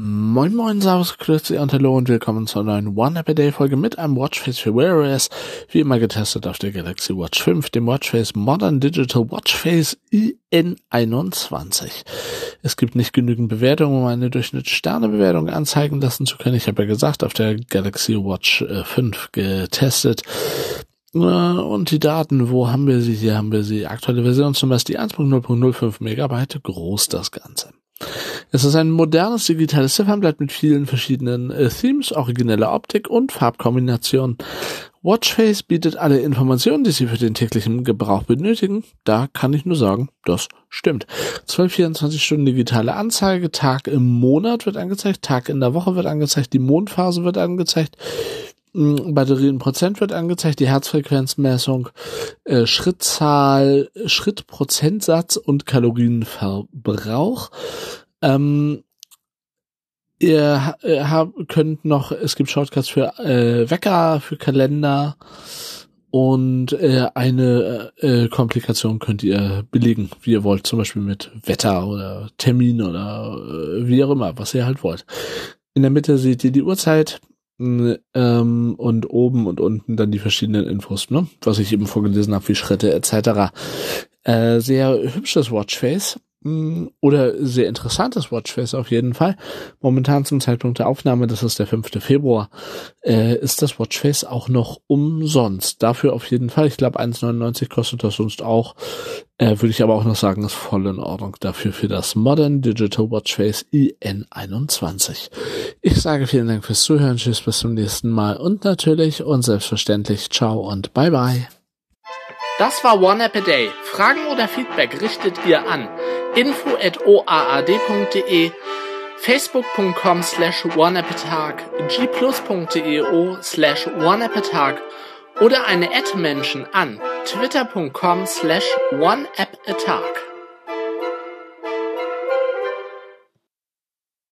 Moin Moin, Servus, Grüezi und Hallo und willkommen zur neuen One App Day Folge mit einem Watchface für Wear OS, wie immer getestet auf der Galaxy Watch 5, dem Watchface Modern Digital Watchface IN21. Es gibt nicht genügend Bewertungen, um eine Durchschnittssternebewertung anzeigen lassen zu können. Ich habe ja gesagt, auf der Galaxy Watch 5 äh, getestet. Äh, und die Daten, wo haben wir sie? Hier haben wir sie. Aktuelle Version zum Beispiel 1.0.05 Megabyte groß das Ganze. Es ist ein modernes digitales Ziffernblatt mit vielen verschiedenen äh, Themes, origineller Optik und Farbkombinationen. Watchface bietet alle Informationen, die Sie für den täglichen Gebrauch benötigen. Da kann ich nur sagen, das stimmt. 12, 24 Stunden digitale Anzeige, Tag im Monat wird angezeigt, Tag in der Woche wird angezeigt, die Mondphase wird angezeigt. Batterie in Prozent wird angezeigt, die Herzfrequenzmessung, äh, Schrittzahl, Schrittprozentsatz und Kalorienverbrauch. Ähm, ihr äh, habt, könnt noch, es gibt Shortcuts für äh, Wecker, für Kalender und äh, eine äh, Komplikation könnt ihr belegen, wie ihr wollt, zum Beispiel mit Wetter oder Termin oder äh, wie auch immer, was ihr halt wollt. In der Mitte seht ihr die Uhrzeit, ähm, und oben und unten dann die verschiedenen Infos, ne? was ich eben vorgelesen habe, wie Schritte etc. Äh, sehr hübsches Watchface oder sehr interessantes Watchface auf jeden Fall. Momentan zum Zeitpunkt der Aufnahme, das ist der 5. Februar, äh, ist das Watchface auch noch umsonst. Dafür auf jeden Fall. Ich glaube 1,99 kostet das sonst auch. Äh, Würde ich aber auch noch sagen, ist voll in Ordnung dafür für das Modern Digital Watchface IN21. Ich sage vielen Dank fürs Zuhören. Tschüss, bis zum nächsten Mal und natürlich und selbstverständlich ciao und bye bye. Das war One App a Day. Fragen oder Feedback richtet ihr an info.oaad.de, facebook.com slash oneappatag, gplus.eo slash oneappatag oder eine Ad-Menschen an twitter.com slash oneappatag.